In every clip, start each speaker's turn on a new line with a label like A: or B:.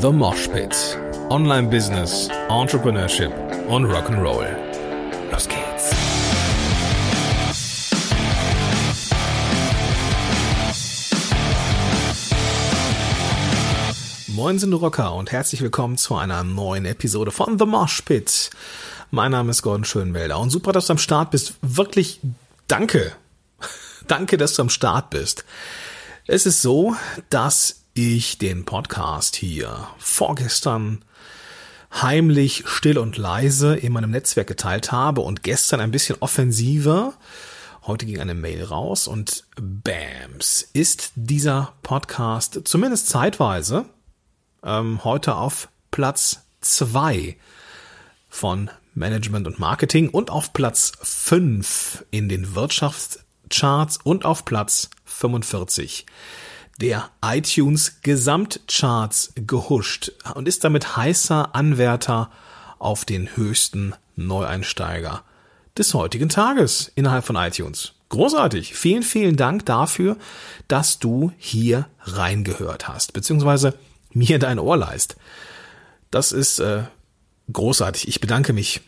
A: The Mosh Pit. Online Business, Entrepreneurship und Rock'n'Roll. Los geht's. Moin sind Rocker und herzlich willkommen zu einer neuen Episode von The Mosh Pit. Mein Name ist Gordon Schönwelder und super, dass du am Start bist. Wirklich danke. Danke, dass du am Start bist. Es ist so, dass ich den Podcast hier vorgestern heimlich, still und leise in meinem Netzwerk geteilt habe und gestern ein bisschen offensiver. Heute ging eine Mail raus und Bams ist dieser Podcast zumindest zeitweise ähm, heute auf Platz zwei von Management und Marketing und auf Platz fünf in den Wirtschaftscharts und auf Platz 45 der iTunes Gesamtcharts gehuscht und ist damit heißer Anwärter auf den höchsten Neueinsteiger des heutigen Tages innerhalb von iTunes. Großartig. Vielen, vielen Dank dafür, dass du hier reingehört hast, beziehungsweise mir dein Ohr leist. Das ist äh, großartig. Ich bedanke mich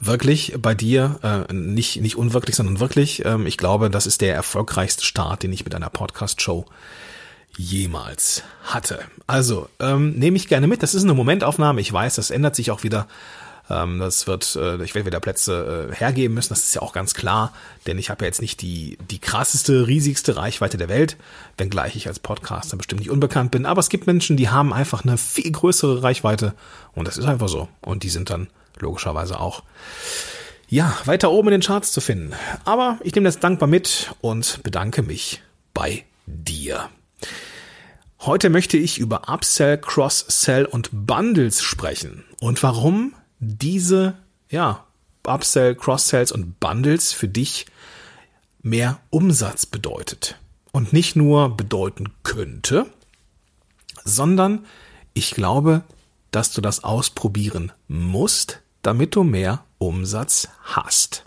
A: wirklich bei dir, äh, nicht, nicht unwirklich, sondern wirklich. Ähm, ich glaube, das ist der erfolgreichste Start, den ich mit einer Podcast-Show jemals hatte. Also, ähm, nehme ich gerne mit. Das ist eine Momentaufnahme. Ich weiß, das ändert sich auch wieder. Ähm, das wird, äh, ich werde wieder Plätze äh, hergeben müssen. Das ist ja auch ganz klar, denn ich habe ja jetzt nicht die, die krasseste, riesigste Reichweite der Welt, wenngleich ich als Podcaster bestimmt nicht unbekannt bin. Aber es gibt Menschen, die haben einfach eine viel größere Reichweite und das ist einfach so. Und die sind dann logischerweise auch ja, weiter oben in den Charts zu finden. Aber ich nehme das dankbar mit und bedanke mich bei dir. Heute möchte ich über Upsell, Cross-Sell und Bundles sprechen und warum diese, ja, Upsell, Cross-Sells und Bundles für dich mehr Umsatz bedeutet. Und nicht nur bedeuten könnte, sondern ich glaube, dass du das ausprobieren musst, damit du mehr Umsatz hast.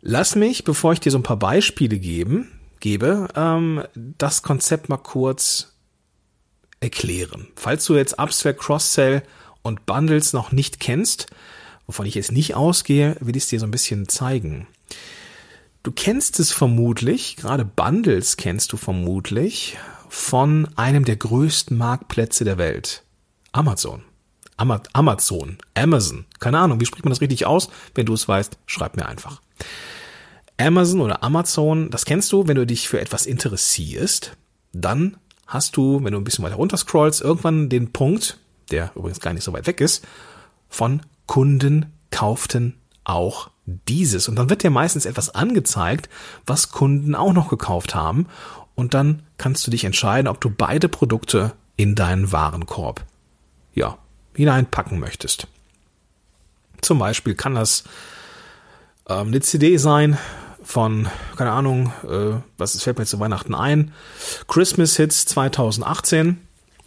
A: Lass mich, bevor ich dir so ein paar Beispiele geben, gebe, ähm, das Konzept mal kurz erklären. Falls du jetzt Upsell, Cross-Sell und Bundles noch nicht kennst, wovon ich jetzt nicht ausgehe, will ich es dir so ein bisschen zeigen. Du kennst es vermutlich, gerade Bundles kennst du vermutlich von einem der größten Marktplätze der Welt, Amazon. Amazon, Amazon, keine Ahnung, wie spricht man das richtig aus? Wenn du es weißt, schreib mir einfach. Amazon oder Amazon, das kennst du, wenn du dich für etwas interessierst, dann hast du, wenn du ein bisschen weiter runter scrollst, irgendwann den Punkt, der übrigens gar nicht so weit weg ist, von Kunden kauften auch dieses. Und dann wird dir meistens etwas angezeigt, was Kunden auch noch gekauft haben. Und dann kannst du dich entscheiden, ob du beide Produkte in deinen Warenkorb, ja, hineinpacken möchtest. Zum Beispiel kann das ähm, eine CD sein von, keine Ahnung, äh, was fällt mir zu Weihnachten ein, Christmas Hits 2018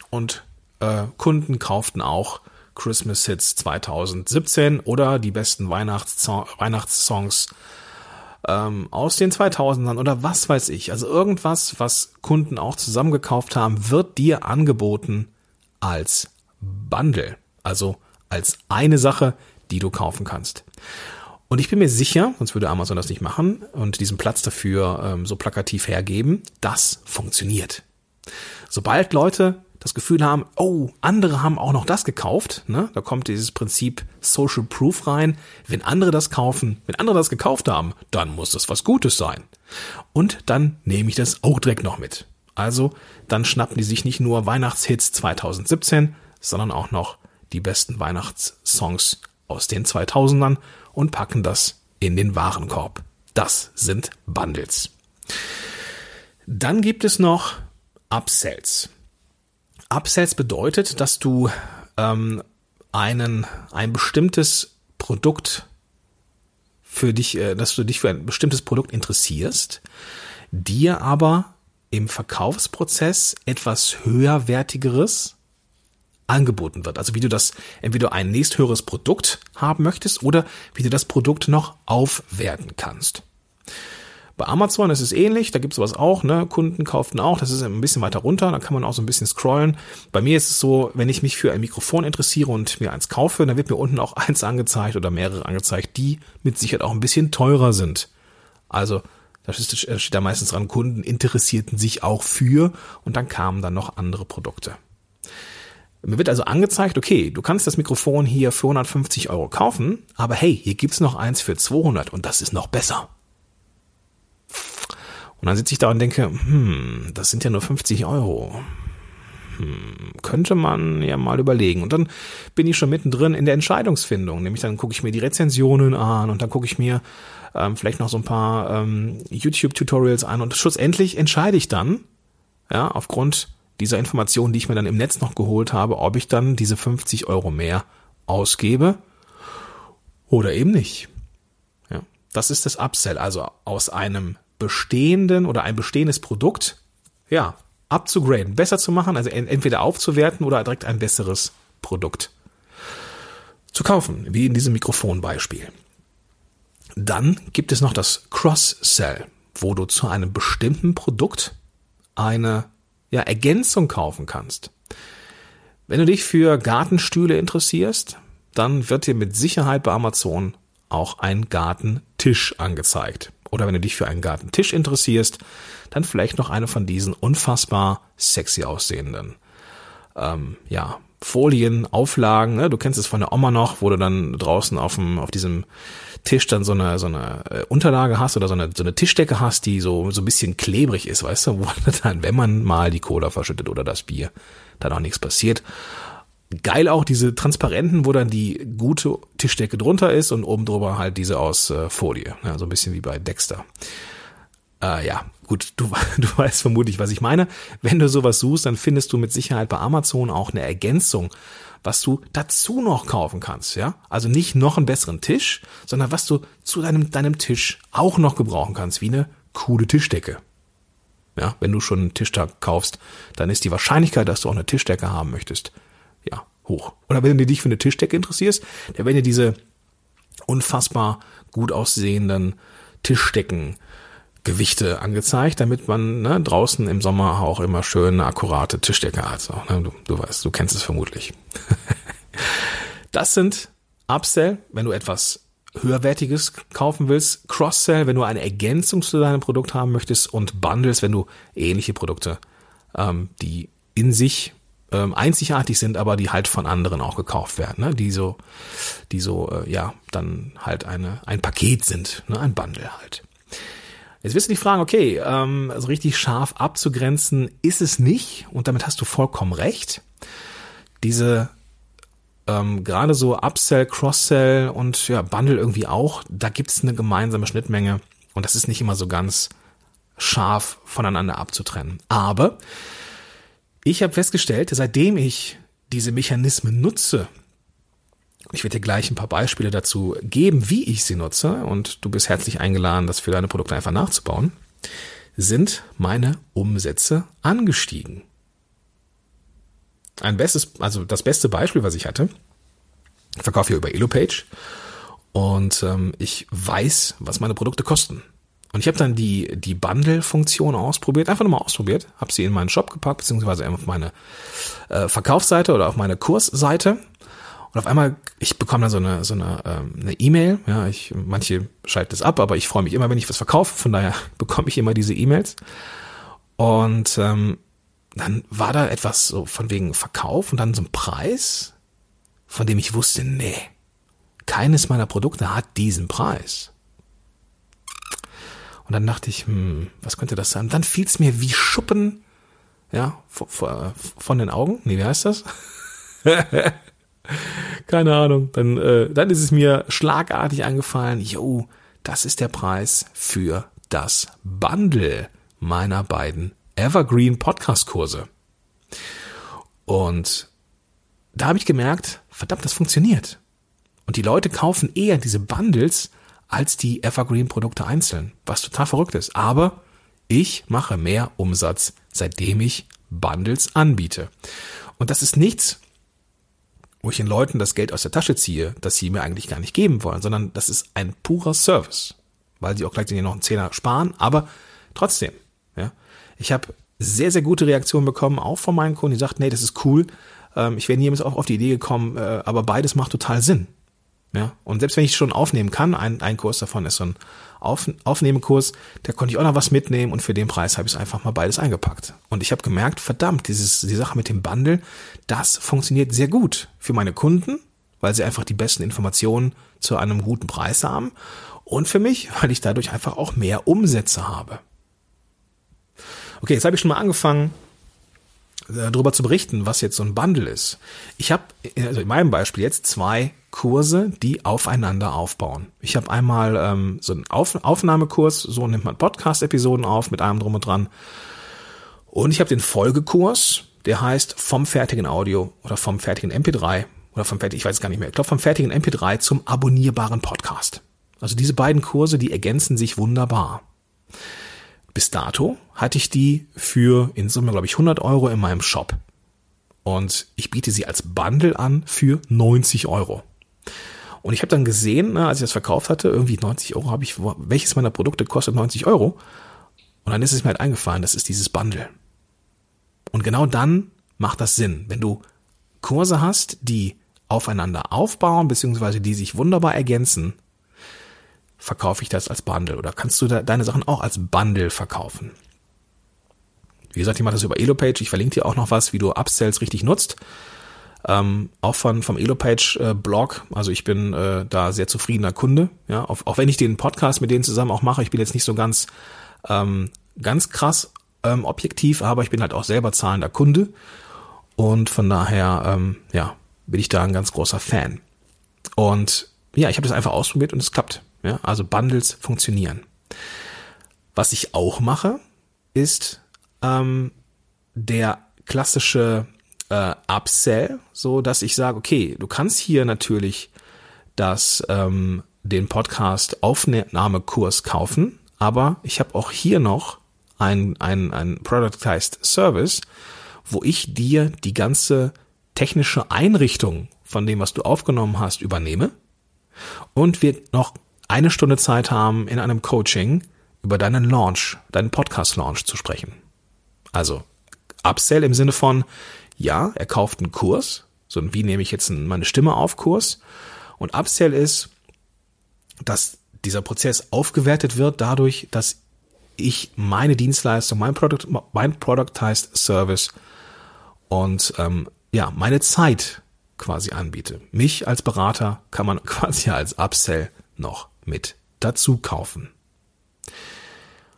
A: und äh, Kunden kauften auch Christmas Hits 2017 oder die besten Weihnachtssong Weihnachtssongs ähm, aus den 2000ern oder was weiß ich. Also irgendwas, was Kunden auch zusammengekauft haben, wird dir angeboten als Bundle. Also als eine Sache, die du kaufen kannst. Und ich bin mir sicher, sonst würde Amazon das nicht machen und diesen Platz dafür ähm, so plakativ hergeben, das funktioniert. Sobald Leute das Gefühl haben, oh, andere haben auch noch das gekauft, ne, da kommt dieses Prinzip Social Proof rein. Wenn andere das kaufen, wenn andere das gekauft haben, dann muss das was Gutes sein. Und dann nehme ich das auch direkt noch mit. Also, dann schnappen die sich nicht nur Weihnachtshits 2017, sondern auch noch die besten Weihnachtssongs aus den 2000ern und packen das in den Warenkorb. Das sind Bundles. Dann gibt es noch Upsells. Upsells bedeutet, dass du ähm, einen, ein bestimmtes Produkt für dich, äh, dass du dich für ein bestimmtes Produkt interessierst, dir aber im Verkaufsprozess etwas höherwertigeres angeboten wird. Also wie du das, entweder ein nächsthöheres Produkt haben möchtest oder wie du das Produkt noch aufwerten kannst. Bei Amazon ist es ähnlich, da gibt es sowas auch, ne? Kunden kauften auch, das ist ein bisschen weiter runter, da kann man auch so ein bisschen scrollen. Bei mir ist es so, wenn ich mich für ein Mikrofon interessiere und mir eins kaufe, dann wird mir unten auch eins angezeigt oder mehrere angezeigt, die mit Sicherheit auch ein bisschen teurer sind. Also da steht da meistens dran, Kunden interessierten sich auch für und dann kamen dann noch andere Produkte. Mir wird also angezeigt, okay, du kannst das Mikrofon hier für 150 Euro kaufen, aber hey, hier gibt's noch eins für 200 und das ist noch besser. Und dann sitze ich da und denke, hm, das sind ja nur 50 Euro. Hm, könnte man ja mal überlegen. Und dann bin ich schon mittendrin in der Entscheidungsfindung. Nämlich dann gucke ich mir die Rezensionen an und dann gucke ich mir ähm, vielleicht noch so ein paar ähm, YouTube-Tutorials an und schlussendlich entscheide ich dann, ja, aufgrund dieser Informationen, die ich mir dann im Netz noch geholt habe, ob ich dann diese 50 Euro mehr ausgebe oder eben nicht. Ja, das ist das Upsell, also aus einem bestehenden oder ein bestehendes Produkt, ja, abzugraden, besser zu machen, also entweder aufzuwerten oder direkt ein besseres Produkt zu kaufen, wie in diesem Mikrofonbeispiel. Dann gibt es noch das Cross-Sell, wo du zu einem bestimmten Produkt eine ja, Ergänzung kaufen kannst. Wenn du dich für Gartenstühle interessierst, dann wird dir mit Sicherheit bei Amazon auch ein Gartentisch angezeigt. Oder wenn du dich für einen Gartentisch interessierst, dann vielleicht noch eine von diesen unfassbar sexy aussehenden ähm, ja, Folien, Auflagen. Ne? Du kennst es von der Oma noch, wo du dann draußen auf, dem, auf diesem Tisch dann so eine, so eine äh, Unterlage hast oder so eine, so eine Tischdecke hast, die so, so ein bisschen klebrig ist, weißt du, wo dann, wenn man mal die Cola verschüttet oder das Bier, dann auch nichts passiert. Geil auch diese transparenten, wo dann die gute Tischdecke drunter ist und oben drüber halt diese aus äh, Folie. Ja, so ein bisschen wie bei Dexter. Äh, ja, gut, du, du weißt vermutlich, was ich meine. Wenn du sowas suchst, dann findest du mit Sicherheit bei Amazon auch eine Ergänzung, was du dazu noch kaufen kannst, ja? Also nicht noch einen besseren Tisch, sondern was du zu deinem, deinem Tisch auch noch gebrauchen kannst, wie eine coole Tischdecke. Ja, wenn du schon einen Tischtag kaufst, dann ist die Wahrscheinlichkeit, dass du auch eine Tischdecke haben möchtest, ja, hoch. Oder wenn du dich für eine Tischdecke interessierst, dann werden dir diese unfassbar gut aussehenden Tischdecken Gewichte angezeigt, damit man ne, draußen im Sommer auch immer schön eine akkurate Tischdecke hat. So, ne, du, du weißt, du kennst es vermutlich. das sind Upsell, wenn du etwas höherwertiges kaufen willst, Cross-Sell, wenn du eine Ergänzung zu deinem Produkt haben möchtest und Bundles, wenn du ähnliche Produkte, ähm, die in sich ähm, einzigartig sind, aber die halt von anderen auch gekauft werden, ne? die so, die so, äh, ja, dann halt eine, ein Paket sind, ne? ein Bundle halt. Jetzt wirst du dich fragen, okay, ähm, also richtig scharf abzugrenzen ist es nicht und damit hast du vollkommen recht. Diese ähm, gerade so Upsell, Cross-Sell und ja, Bundle irgendwie auch, da gibt's eine gemeinsame Schnittmenge und das ist nicht immer so ganz scharf voneinander abzutrennen. Aber ich habe festgestellt, seitdem ich diese Mechanismen nutze, ich werde dir gleich ein paar Beispiele dazu geben, wie ich sie nutze und du bist herzlich eingeladen, das für deine Produkte einfach nachzubauen, sind meine Umsätze angestiegen. Ein bestes, also das beste Beispiel, was ich hatte, ich verkaufe hier über Elopage und ähm, ich weiß, was meine Produkte kosten. Und ich habe dann die, die Bundle-Funktion ausprobiert, einfach nochmal ausprobiert, habe sie in meinen Shop gepackt, beziehungsweise auf meine äh, Verkaufsseite oder auf meine Kursseite. Und auf einmal, ich bekomme dann so eine so eine ähm, eine E-Mail. Ja, ich manche schalten es ab, aber ich freue mich immer, wenn ich was verkaufe. Von daher bekomme ich immer diese E-Mails. Und ähm, dann war da etwas so von wegen Verkauf und dann so ein Preis, von dem ich wusste, nee, keines meiner Produkte hat diesen Preis. Und dann dachte ich, hm, was könnte das sein? Und dann fiel es mir wie Schuppen, ja, von den Augen. Nee, wie heißt das? Keine Ahnung. Dann, äh, dann ist es mir schlagartig eingefallen, yo, das ist der Preis für das Bundle meiner beiden Evergreen Podcast Kurse. Und da habe ich gemerkt, verdammt, das funktioniert. Und die Leute kaufen eher diese Bundles als die Evergreen Produkte einzeln, was total verrückt ist. Aber ich mache mehr Umsatz, seitdem ich Bundles anbiete. Und das ist nichts, wo ich den Leuten das Geld aus der Tasche ziehe, das sie mir eigentlich gar nicht geben wollen, sondern das ist ein purer Service. weil sie auch gleichzeitig noch einen Zehner sparen, aber trotzdem, ja. Ich habe sehr, sehr gute Reaktionen bekommen, auch von meinen Kunden, die sagten, nee, das ist cool. Ähm, ich wäre niemals auch auf die Idee gekommen, äh, aber beides macht total Sinn. Ja, und selbst wenn ich schon aufnehmen kann, ein, ein Kurs davon ist so ein Auf, Aufnehmekurs, da konnte ich auch noch was mitnehmen und für den Preis habe ich es einfach mal beides eingepackt. Und ich habe gemerkt, verdammt, dieses, die Sache mit dem Bundle, das funktioniert sehr gut für meine Kunden, weil sie einfach die besten Informationen zu einem guten Preis haben und für mich, weil ich dadurch einfach auch mehr Umsätze habe. Okay, jetzt habe ich schon mal angefangen, äh, darüber zu berichten, was jetzt so ein Bundle ist. Ich habe also in meinem Beispiel jetzt zwei Kurse, die aufeinander aufbauen. Ich habe einmal ähm, so einen auf Aufnahmekurs, so nimmt man Podcast-Episoden auf mit allem drum und dran. Und ich habe den Folgekurs, der heißt vom fertigen Audio oder vom fertigen MP3 oder vom fertigen, ich weiß gar nicht mehr, ich glaube vom fertigen MP3 zum abonnierbaren Podcast. Also diese beiden Kurse, die ergänzen sich wunderbar. Bis dato hatte ich die für in Summe, glaube ich, 100 Euro in meinem Shop. Und ich biete sie als Bundle an für 90 Euro. Und ich habe dann gesehen, ne, als ich das verkauft hatte, irgendwie 90 Euro habe ich, welches meiner Produkte kostet 90 Euro? Und dann ist es mir halt eingefallen, das ist dieses Bundle. Und genau dann macht das Sinn, wenn du Kurse hast, die aufeinander aufbauen, beziehungsweise die sich wunderbar ergänzen, verkaufe ich das als Bundle oder kannst du deine Sachen auch als Bundle verkaufen. Wie gesagt, ich mache das über Elopage. Ich verlinke dir auch noch was, wie du Upsells richtig nutzt. Ähm, auch von vom Elopage äh, Blog. Also ich bin äh, da sehr zufriedener Kunde. Ja, auch, auch wenn ich den Podcast mit denen zusammen auch mache. Ich bin jetzt nicht so ganz ähm, ganz krass ähm, objektiv, aber ich bin halt auch selber zahlender Kunde und von daher ähm, ja bin ich da ein ganz großer Fan. Und ja, ich habe das einfach ausprobiert und es klappt. Ja, also Bundles funktionieren. Was ich auch mache, ist ähm, der klassische äh, Upsell, so dass ich sage, okay, du kannst hier natürlich das ähm, den Podcast Aufnahmekurs kaufen, aber ich habe auch hier noch ein, ein, ein Productized Service, wo ich dir die ganze technische Einrichtung von dem, was du aufgenommen hast, übernehme und wir noch eine Stunde Zeit haben, in einem Coaching über deinen Launch, deinen Podcast-Launch zu sprechen. Also Upsell im Sinne von, ja, er kauft einen Kurs, so wie nehme ich jetzt meine Stimme auf Kurs. Und Upsell ist, dass dieser Prozess aufgewertet wird dadurch, dass ich meine Dienstleistung, mein Product, mein Productized Service und ähm, ja, meine Zeit quasi anbiete. Mich als Berater kann man quasi als Upsell noch mit dazu kaufen.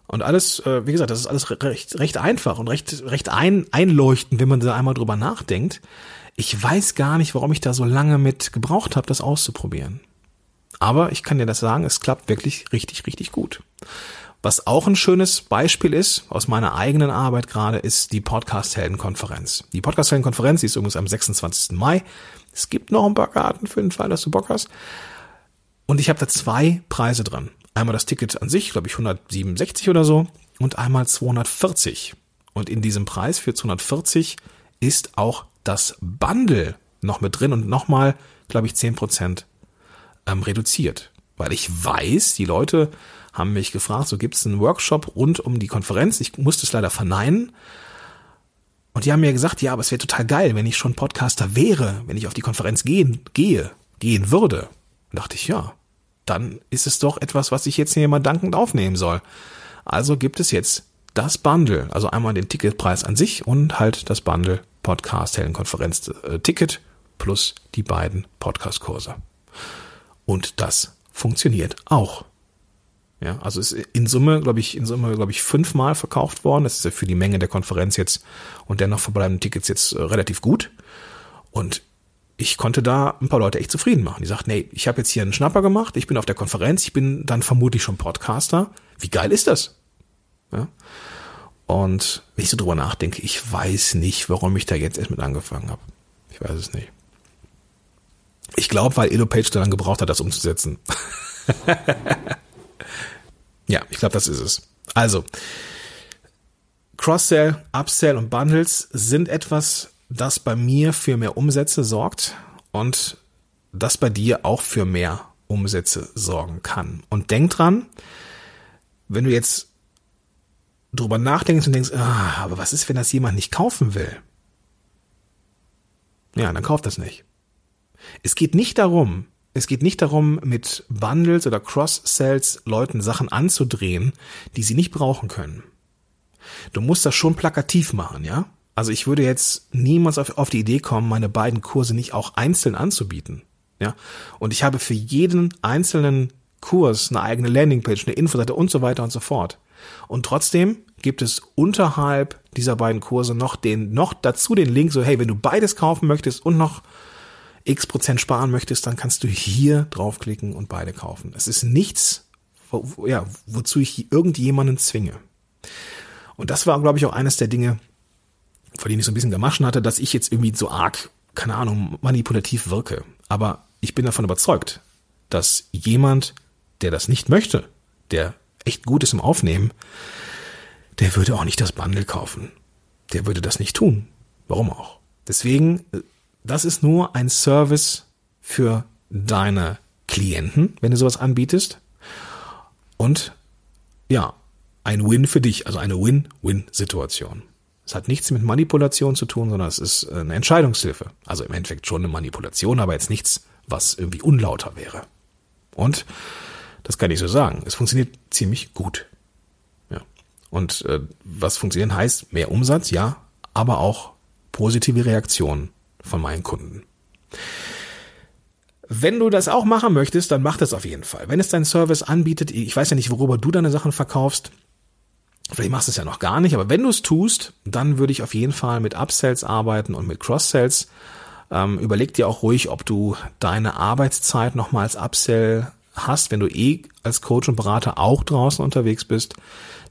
A: Und alles, äh, wie gesagt, das ist alles recht, recht einfach und recht, recht ein, einleuchtend, wenn man da einmal drüber nachdenkt. Ich weiß gar nicht, warum ich da so lange mit gebraucht habe, das auszuprobieren. Aber ich kann dir das sagen, es klappt wirklich richtig, richtig gut. Was auch ein schönes Beispiel ist, aus meiner eigenen Arbeit gerade, ist die Podcast-Helden-Konferenz. Die Podcast-Helden-Konferenz, die ist übrigens am 26. Mai. Es gibt noch ein paar Karten für den Fall, dass du Bock hast. Und ich habe da zwei Preise dran. Einmal das Ticket an sich, glaube ich 167 oder so, und einmal 240. Und in diesem Preis für 240 ist auch das Bundle noch mit drin und nochmal, glaube ich, 10% ähm, reduziert. Weil ich weiß, die Leute haben mich gefragt, so gibt es einen Workshop rund um die Konferenz. Ich musste es leider verneinen. Und die haben mir gesagt, ja, aber es wäre total geil, wenn ich schon Podcaster wäre, wenn ich auf die Konferenz gehen, gehe, gehen würde dachte ich, ja, dann ist es doch etwas, was ich jetzt hier mal dankend aufnehmen soll. Also gibt es jetzt das Bundle, also einmal den Ticketpreis an sich und halt das Bundle Podcast Heldenkonferenz äh, Ticket plus die beiden Podcast-Kurse. Und das funktioniert auch. Ja, also ist in Summe, glaube ich, in Summe, glaube ich, fünfmal verkauft worden. Das ist ja für die Menge der Konferenz jetzt und der noch verbleibenden Tickets jetzt äh, relativ gut. Und ich konnte da ein paar Leute echt zufrieden machen. Die sagten, nee, ich habe jetzt hier einen Schnapper gemacht, ich bin auf der Konferenz, ich bin dann vermutlich schon Podcaster. Wie geil ist das? Ja? Und wenn ich so drüber nachdenke, ich weiß nicht, warum ich da jetzt erst mit angefangen habe. Ich weiß es nicht. Ich glaube, weil Elopage dann gebraucht hat, das umzusetzen. ja, ich glaube, das ist es. Also, Cross-Sell, Upsell und Bundles sind etwas, das bei mir für mehr Umsätze sorgt und das bei dir auch für mehr Umsätze sorgen kann. Und denk dran, wenn du jetzt drüber nachdenkst und denkst, ah, aber was ist, wenn das jemand nicht kaufen will? Ja, dann kauft das nicht. Es geht nicht darum, es geht nicht darum, mit Bundles oder Cross-Sells Leuten Sachen anzudrehen, die sie nicht brauchen können. Du musst das schon plakativ machen, ja? Also ich würde jetzt niemals auf, auf die Idee kommen, meine beiden Kurse nicht auch einzeln anzubieten. Ja. Und ich habe für jeden einzelnen Kurs eine eigene Landingpage, eine Infoseite und so weiter und so fort. Und trotzdem gibt es unterhalb dieser beiden Kurse noch den, noch dazu den Link, so, hey, wenn du beides kaufen möchtest und noch x Prozent sparen möchtest, dann kannst du hier draufklicken und beide kaufen. Es ist nichts, wo, ja, wozu ich irgendjemanden zwinge. Und das war, glaube ich, auch eines der Dinge, vor denen ich so ein bisschen gemaschen hatte, dass ich jetzt irgendwie so arg, keine Ahnung, manipulativ wirke. Aber ich bin davon überzeugt, dass jemand, der das nicht möchte, der echt gut ist im Aufnehmen, der würde auch nicht das Bundle kaufen. Der würde das nicht tun. Warum auch? Deswegen, das ist nur ein Service für deine Klienten, wenn du sowas anbietest. Und ja, ein Win für dich, also eine Win-Win-Situation. Es hat nichts mit Manipulation zu tun, sondern es ist eine Entscheidungshilfe. Also im Endeffekt schon eine Manipulation, aber jetzt nichts, was irgendwie unlauter wäre. Und das kann ich so sagen. Es funktioniert ziemlich gut. Ja. Und äh, was funktionieren heißt, mehr Umsatz, ja, aber auch positive Reaktionen von meinen Kunden. Wenn du das auch machen möchtest, dann mach das auf jeden Fall. Wenn es dein Service anbietet, ich weiß ja nicht, worüber du deine Sachen verkaufst, Vielleicht machst du es ja noch gar nicht, aber wenn du es tust, dann würde ich auf jeden Fall mit Upsells arbeiten und mit Cross-Sells. Ähm, überleg dir auch ruhig, ob du deine Arbeitszeit nochmal als Upsell hast, wenn du eh als Coach und Berater auch draußen unterwegs bist,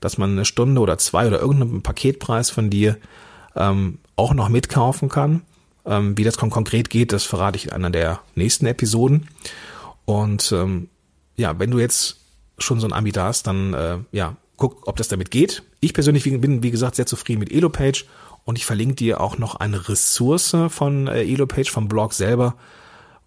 A: dass man eine Stunde oder zwei oder irgendeinen Paketpreis von dir ähm, auch noch mitkaufen kann. Ähm, wie das konkret geht, das verrate ich in einer der nächsten Episoden. Und ähm, ja, wenn du jetzt schon so ein Anbieter hast, dann äh, ja, guck, ob das damit geht. Ich persönlich bin, wie gesagt, sehr zufrieden mit Elopage und ich verlinke dir auch noch eine Ressource von äh, Elopage vom Blog selber,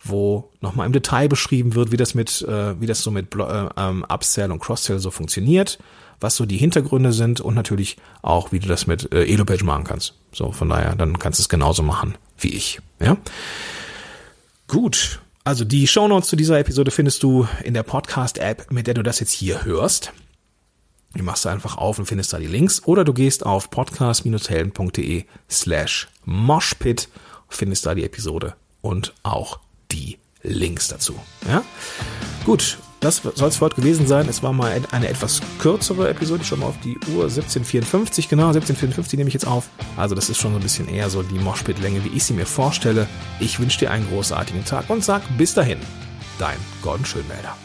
A: wo nochmal im Detail beschrieben wird, wie das mit, äh, wie das so mit äh, ähm, Upsell und Crosssell so funktioniert, was so die Hintergründe sind und natürlich auch, wie du das mit Elopage machen kannst. So, von daher, dann kannst du es genauso machen wie ich. Ja. Gut. Also die Shownotes zu dieser Episode findest du in der Podcast-App, mit der du das jetzt hier hörst. Die machst du einfach auf und findest da die Links. Oder du gehst auf podcast-helden.de slash moshpit, findest da die Episode und auch die Links dazu. Ja? Gut, das soll es für heute gewesen sein. Es war mal eine etwas kürzere Episode. Ich schaue mal auf die Uhr. 1754, genau, 1754 nehme ich jetzt auf. Also das ist schon so ein bisschen eher so die Moshpit-Länge, wie ich sie mir vorstelle. Ich wünsche dir einen großartigen Tag und sag bis dahin, dein Gordon Schönmelder.